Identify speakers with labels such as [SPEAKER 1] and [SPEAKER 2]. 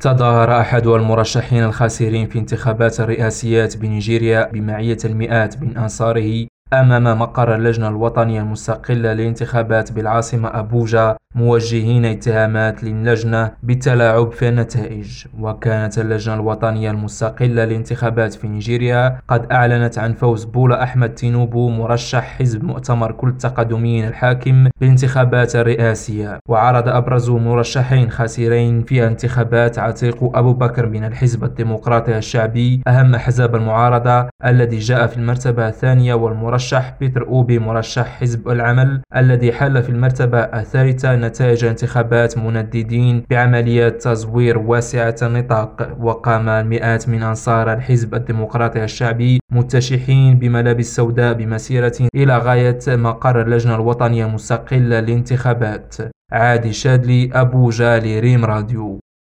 [SPEAKER 1] تظاهر أحد المرشحين الخاسرين في انتخابات الرئاسيات بنيجيريا بمعية المئات من أنصاره أمام مقر اللجنة الوطنية المستقلة للانتخابات بالعاصمة أبوجا موجهين اتهامات للجنة بالتلاعب في النتائج. وكانت اللجنة الوطنية المستقلة للانتخابات في نيجيريا قد أعلنت عن فوز بولا أحمد تينوبو مرشح حزب مؤتمر كل التقدميين الحاكم بالانتخابات الرئاسية وعرض أبرز مرشحين خاسرين في انتخابات عتيق أبو بكر من الحزب الديمقراطي الشعبي أهم أحزاب المعارضة الذي جاء في المرتبة الثانية والمرشح بيتر أوبي مرشح حزب العمل الذي حل في المرتبة الثالثة نتائج انتخابات منددين بعمليات تزوير واسعة النطاق وقام المئات من أنصار الحزب الديمقراطي الشعبي متشحين بملابس سوداء بمسيرة إلى غاية مقر اللجنة الوطنية المستقلة للانتخابات. عادي شادلي أبو جالي ريم راديو.